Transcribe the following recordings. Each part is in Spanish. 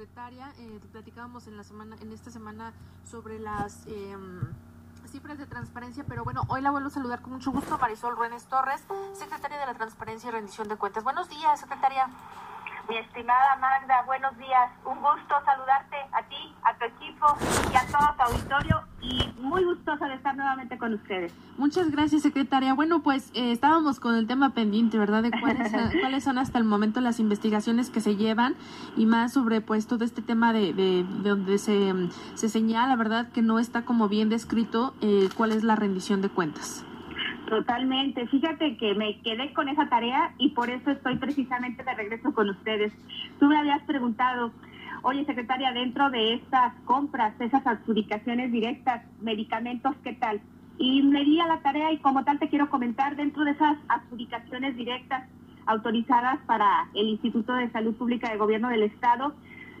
secretaria. Eh, platicábamos en la semana, en esta semana sobre las em, cifras de transparencia, pero bueno, hoy la vuelvo a saludar con mucho gusto Marisol Ruénes Torres, secretaria de la Transparencia y Rendición de Cuentas. Buenos días, secretaria. Mi estimada Magda, buenos días. Un gusto saludarte a ti, a tu equipo y a todo tu auditorio y muy gustosa de estar nuevamente con ustedes. Muchas gracias, secretaria. Bueno, pues eh, estábamos con el tema pendiente, ¿verdad? De cuáles, cuáles son hasta el momento las investigaciones que se llevan y más sobre pues todo este tema de, de, donde se, se señala, ¿verdad? Que no está como bien descrito eh, cuál es la rendición de cuentas. Totalmente. Fíjate que me quedé con esa tarea y por eso estoy precisamente de regreso con ustedes. Tú me habías preguntado, oye secretaria, dentro de estas compras, esas adjudicaciones directas, medicamentos, ¿qué tal? Y me di a la tarea y como tal te quiero comentar, dentro de esas adjudicaciones directas autorizadas para el Instituto de Salud Pública de Gobierno del Estado,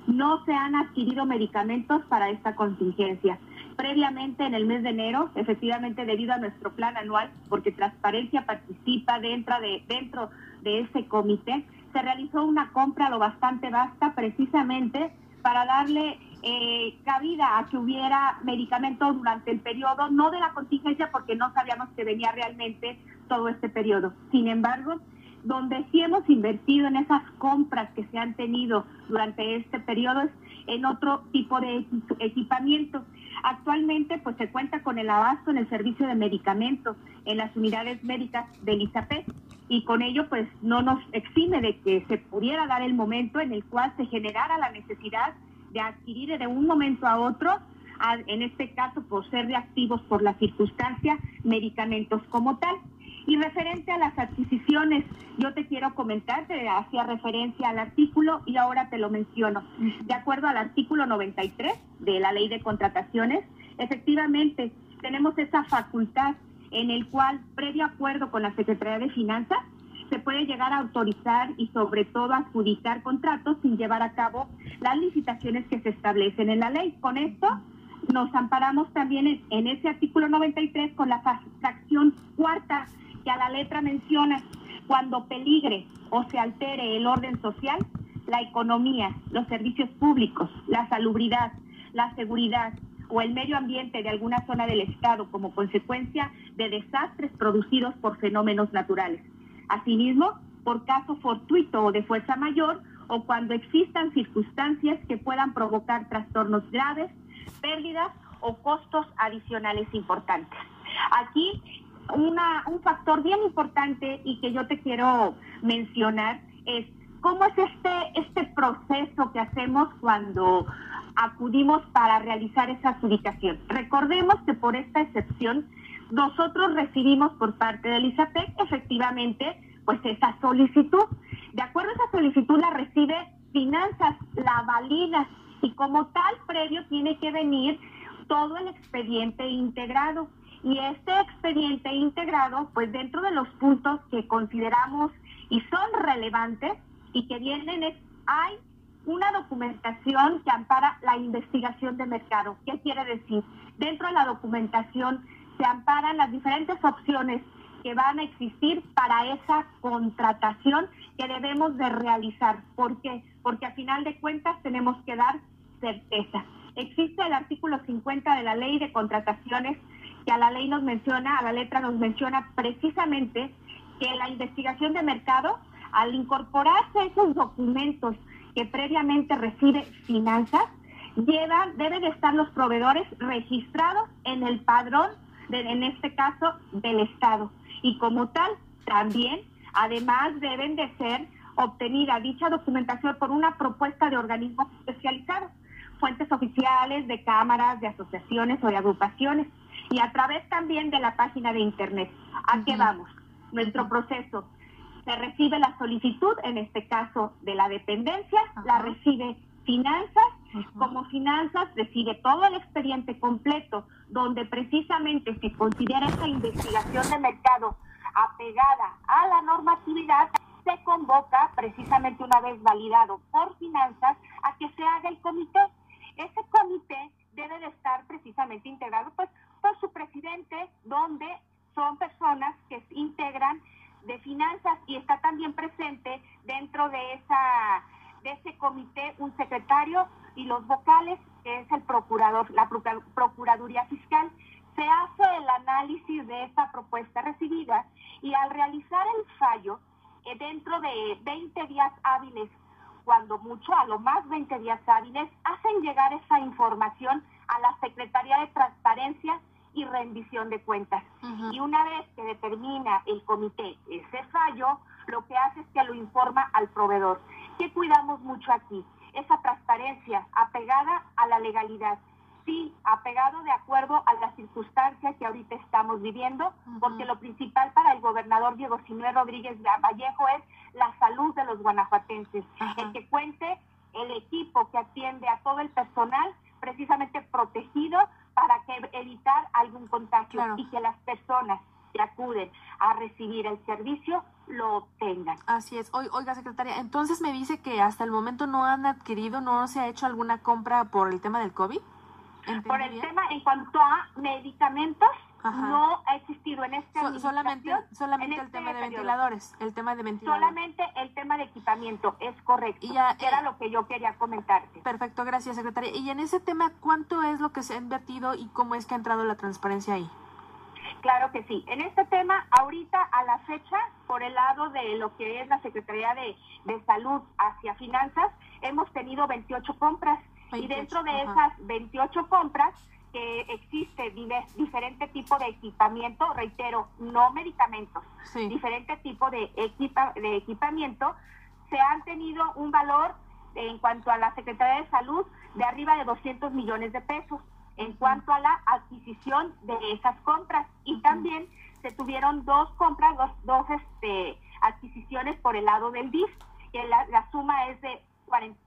no se han adquirido medicamentos para esta contingencia previamente en el mes de enero, efectivamente debido a nuestro plan anual, porque Transparencia participa dentro de, dentro de ese comité, se realizó una compra lo bastante vasta precisamente para darle eh, cabida a que hubiera medicamentos durante el periodo, no de la contingencia porque no sabíamos que venía realmente todo este periodo. Sin embargo, donde sí hemos invertido en esas compras que se han tenido durante este periodo es en otro tipo de equipamiento. Actualmente, pues se cuenta con el abasto en el servicio de medicamentos en las unidades médicas del ISAPE y con ello, pues no nos exime de que se pudiera dar el momento en el cual se generara la necesidad de adquirir de un momento a otro, en este caso por ser reactivos por la circunstancia, medicamentos como tal. Y referente a las adquisiciones, yo te quiero comentar, te hacía referencia al artículo y ahora te lo menciono. De acuerdo al artículo 93 de la ley de contrataciones, efectivamente tenemos esa facultad en el cual, previo acuerdo con la Secretaría de Finanzas, se puede llegar a autorizar y sobre todo adjudicar contratos sin llevar a cabo las licitaciones que se establecen en la ley. Con esto nos amparamos también en, en ese artículo 93 con la fracción cuarta que a la letra menciona, cuando peligre o se altere el orden social, la economía, los servicios públicos, la salubridad, la seguridad o el medio ambiente de alguna zona del Estado como consecuencia de desastres producidos por fenómenos naturales. Asimismo, por caso fortuito o de fuerza mayor o cuando existan circunstancias que puedan provocar trastornos graves, pérdidas o costos adicionales importantes. Aquí una, un factor bien importante y que yo te quiero mencionar es cómo es este, este proceso que hacemos cuando acudimos para realizar esa adjudicación. Recordemos que por esta excepción nosotros recibimos por parte del ISAPEC efectivamente pues esa solicitud. De acuerdo a esa solicitud la recibe Finanzas, la valida y como tal previo tiene que venir todo el expediente integrado. Y este expediente integrado, pues dentro de los puntos que consideramos y son relevantes y que vienen es, hay una documentación que ampara la investigación de mercado. ¿Qué quiere decir? Dentro de la documentación se amparan las diferentes opciones que van a existir para esa contratación que debemos de realizar. ¿Por qué? Porque a final de cuentas tenemos que dar certeza. Existe el artículo 50 de la ley de contrataciones a la ley nos menciona, a la letra nos menciona precisamente que la investigación de mercado, al incorporarse esos documentos que previamente recibe finanzas, lleva, deben de estar los proveedores registrados en el padrón, en este caso, del Estado. Y como tal, también, además, deben de ser obtenida dicha documentación por una propuesta de organismos especializados, fuentes oficiales de cámaras, de asociaciones o de agrupaciones y a través también de la página de internet. ¿A qué vamos? Nuestro proceso. Se recibe la solicitud, en este caso de la dependencia, la recibe finanzas, como finanzas recibe todo el expediente completo, donde precisamente se considera esa investigación de mercado apegada a la normatividad, se convoca precisamente una vez validado por finanzas a que se haga el comité. Ese comité debe de estar precisamente integrado pues por su presidente, donde son personas que integran de finanzas y está también presente dentro de esa de ese comité un secretario y los vocales, que es el procurador, la Procuraduría Fiscal. Se hace el análisis de esta propuesta recibida y al realizar el fallo, eh, dentro de 20 días hábiles, cuando mucho, a lo más 20 días hábiles, hacen llegar esa información a la Secretaría de Transparencia rendición de cuentas. Y una vez que determina el comité ese fallo, lo que hace es que lo informa al proveedor. ¿Qué cuidamos mucho aquí? Esa transparencia apegada a la legalidad. Sí, apegado de acuerdo a las circunstancias que ahorita estamos viviendo, porque lo principal para el gobernador Diego Sinué Rodríguez Vallejo es la salud de los guanajuatenses, el que cuente el equipo que atiende a todo el personal precisamente protegido evitar algún contagio y que las personas que acuden a recibir el servicio lo obtengan. Así es. Oiga, secretaria, entonces me dice que hasta el momento no han adquirido, no se ha hecho alguna compra por el tema del COVID. Por el tema en cuanto a medicamentos, no ha existido en este solamente solamente el este tema de ventiladores el tema de ventiladores. Solamente el tema de equipamiento es correcto. Y ya, era eh, lo que yo quería comentarte. perfecto gracias secretaria. Y en ese tema cuánto es lo que se ha invertido y cómo es que ha entrado la transparencia ahí Claro que sí. En este tema, ahorita a la fecha, por el lado de lo que es la Secretaría de, de Salud hacia Finanzas, hemos tenido 28 compras. Y dentro de esas 28 compras que existe diferente tipo de equipamiento, reitero, no medicamentos, diferente tipo de, equipa, de equipamiento, se han tenido un valor en cuanto a la Secretaría de Salud de arriba de 200 millones de pesos en cuanto a la adquisición de esas compras. Y también se tuvieron dos compras, dos, dos este, adquisiciones por el lado del DIF, que la, la suma es de,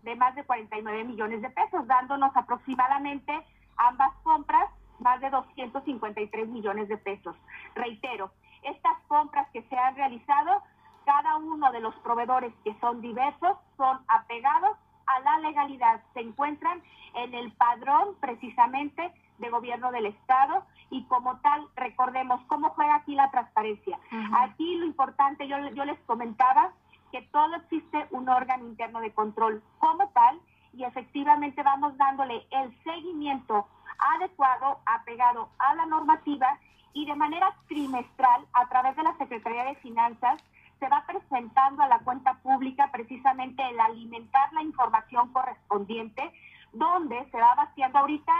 de más de 49 millones de pesos, dándonos aproximadamente ambas compras más de 253 millones de pesos. Reitero, estas compras que se han realizado, cada uno de los proveedores que son diversos son apegados a la legalidad, se encuentran en el padrón precisamente de gobierno del Estado y como tal, recordemos cómo juega aquí la transparencia. Aquí lo importante, yo, yo les comentaba que todo existe un órgano interno de control como tal y efectivamente vamos dándole el seguimiento adecuado, apegado a la normativa y de manera trimestral a través de la Secretaría de Finanzas se va presentando a la cuenta pública precisamente el alimentar la información correspondiente, donde se va vaciando. Ahorita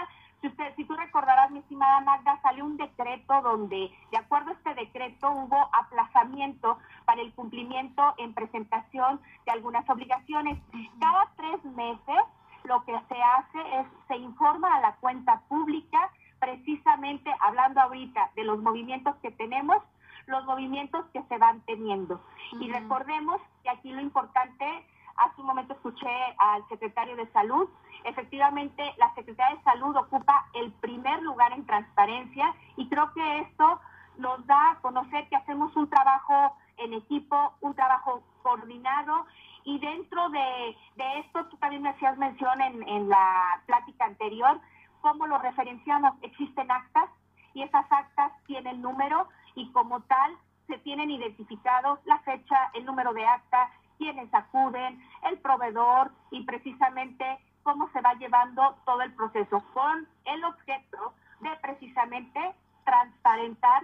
si, usted, si tú recordarás, mi estimada Magda, salió un decreto donde, de acuerdo a este decreto, hubo aplazamiento para el cumplimiento en presentación de algunas obligaciones. Cada tres meses lo que se hace es, se informa a la cuenta pública, precisamente hablando ahorita de los movimientos que tenemos, los movimientos que se van teniendo. Y recordemos que aquí lo importante, hace un momento escuché al secretario de Salud, efectivamente la Secretaría de Salud ocupa el primer lugar en transparencia y creo que esto nos da a conocer que hacemos un trabajo en equipo, un trabajo coordinado. Y dentro de, esto tú también me hacías mención en, en la plática anterior, cómo lo referenciamos, existen actas y esas actas tienen número y como tal se tienen identificados la fecha, el número de acta, quienes acuden, el proveedor y precisamente cómo se va llevando todo el proceso con el objeto de precisamente transparentar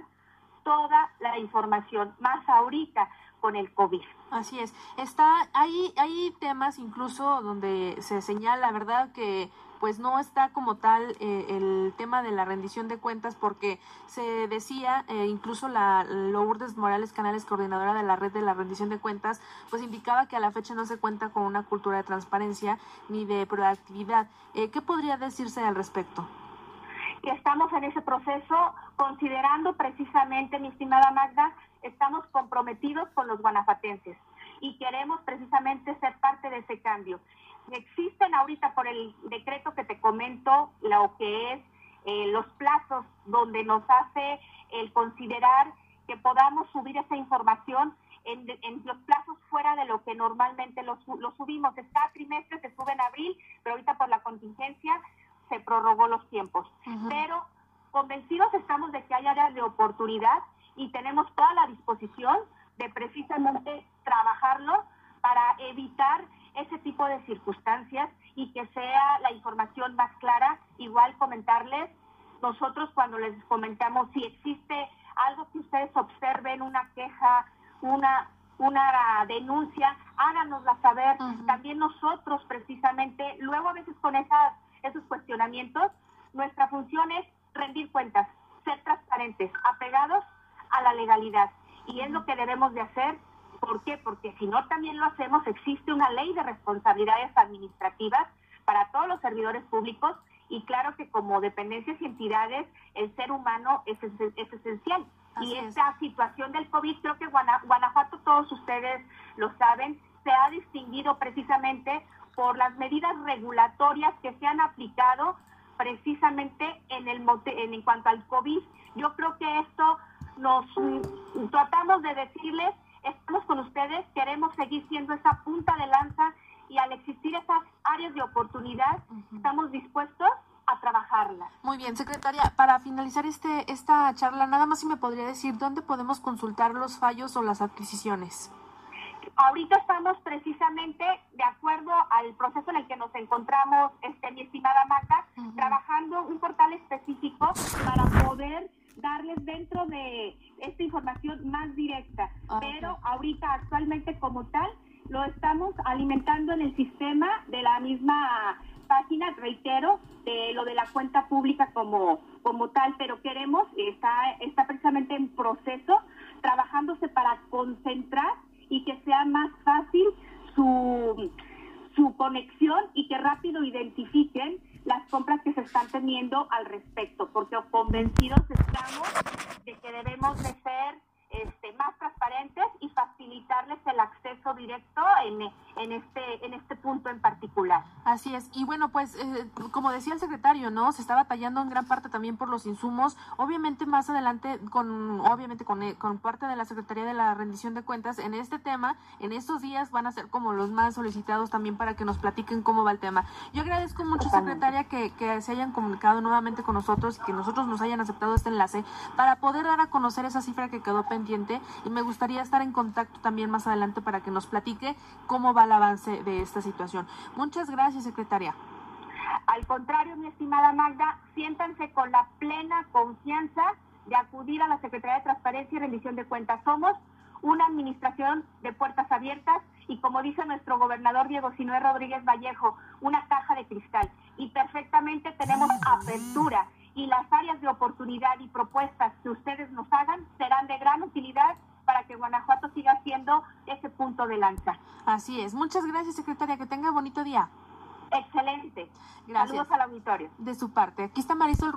toda la información, más ahorita con el COVID. Así es. Está, hay, hay temas incluso donde se señala, ¿verdad?, que pues no está como tal eh, el tema de la rendición de cuentas porque se decía, eh, incluso la Lourdes Morales Canales, coordinadora de la red de la rendición de cuentas, pues indicaba que a la fecha no se cuenta con una cultura de transparencia ni de proactividad. Eh, ¿Qué podría decirse al respecto? Que estamos en ese proceso considerando precisamente, mi estimada Magda, estamos comprometidos con los guanajuatenses y queremos precisamente ser parte de ese cambio existen ahorita por el decreto que te comento lo que es eh, los plazos donde nos hace el considerar que podamos subir esa información en, los plazos fuera de lo que normalmente lo, subimos. Cada trimestre se sube en abril, pero ahorita por la contingencia se prorrogó los tiempos. Pero convencidos estamos de que hay áreas de oportunidad y tenemos toda la disposición de precisamente trabajarlo para evitar ese tipo de circunstancias y que sea la información más clara. Igual comentarles, nosotros cuando les comentamos si existe algo que ustedes observen, una queja, una una denuncia, háganosla saber. También nosotros precisamente, luego a veces con esas, esos cuestionamientos, nuestra función es rendir cuentas, ser transparentes, apegados a la legalidad. Y es lo que debemos de hacer. ¿Por qué? Porque si no también lo hacemos, existe una ley de responsabilidades administrativas para todos los servidores públicos y claro que como dependencias y entidades el ser humano es, es esencial y esta situación del COVID, creo que Guanajuato, todos ustedes lo saben, se ha distinguido precisamente por las medidas regulatorias que se han aplicado precisamente en el en, cuanto al COVID. Yo creo que esto nos mm, tratamos de decirles, estamos con ustedes, queremos seguir siendo esa punta de lanza y al existir esas áreas de oportunidad, estamos dispuestos a trabajarla. Muy bien, secretaria, para finalizar este esta charla, nada más si me podría decir dónde podemos consultar los fallos o las adquisiciones. Ahorita estamos precisamente de acuerdo al proceso en el que nos encontramos, este, mi estimada Marta, trabajando un portal específico para poder darles dentro de esta información más directa. Pero ahorita actualmente como tal lo estamos alimentando en el sistema de la misma página, reitero, de lo de la cuenta pública como, como tal, pero queremos, está, está precisamente en proceso, trabajándose para concentrar y que sea más fácil su, su conexión y que rápido identifiquen las compras que se están teniendo al respecto, porque convencidos estamos de que debemos de directo en, en, este, en este punto en particular. Así es. Y bueno, pues eh, como decía el secretario, ¿no? Se está batallando en gran parte también por los insumos. Obviamente más adelante, con obviamente con, eh, con parte de la Secretaría de la Rendición de Cuentas, en este tema, en estos días van a ser como los más solicitados también para que nos platiquen cómo va el tema. Yo agradezco mucho, secretaria, que, que se hayan comunicado nuevamente con nosotros y que nosotros nos hayan aceptado este enlace para poder dar a conocer esa cifra que quedó pendiente y me gustaría estar en contacto también más adelante para que nos platique cómo va el avance de esta situación. Muchas gracias, secretaria. Al contrario, mi estimada Magda, siéntanse con la plena confianza de acudir a la Secretaría de Transparencia y Rendición de Cuentas. Somos una administración de puertas abiertas y como dice nuestro gobernador Diego Sinué Rodríguez Vallejo, una caja de cristal. Y perfectamente tenemos apertura y las áreas de oportunidad y propuestas que ustedes nos hagan serán de gran utilidad para que Guanajuato siga siendo ese punto de lanza. Así es. Muchas gracias, secretaria. Que tenga bonito día. Excelente. Gracias. Saludos al auditorio. De su parte. Aquí está Marisol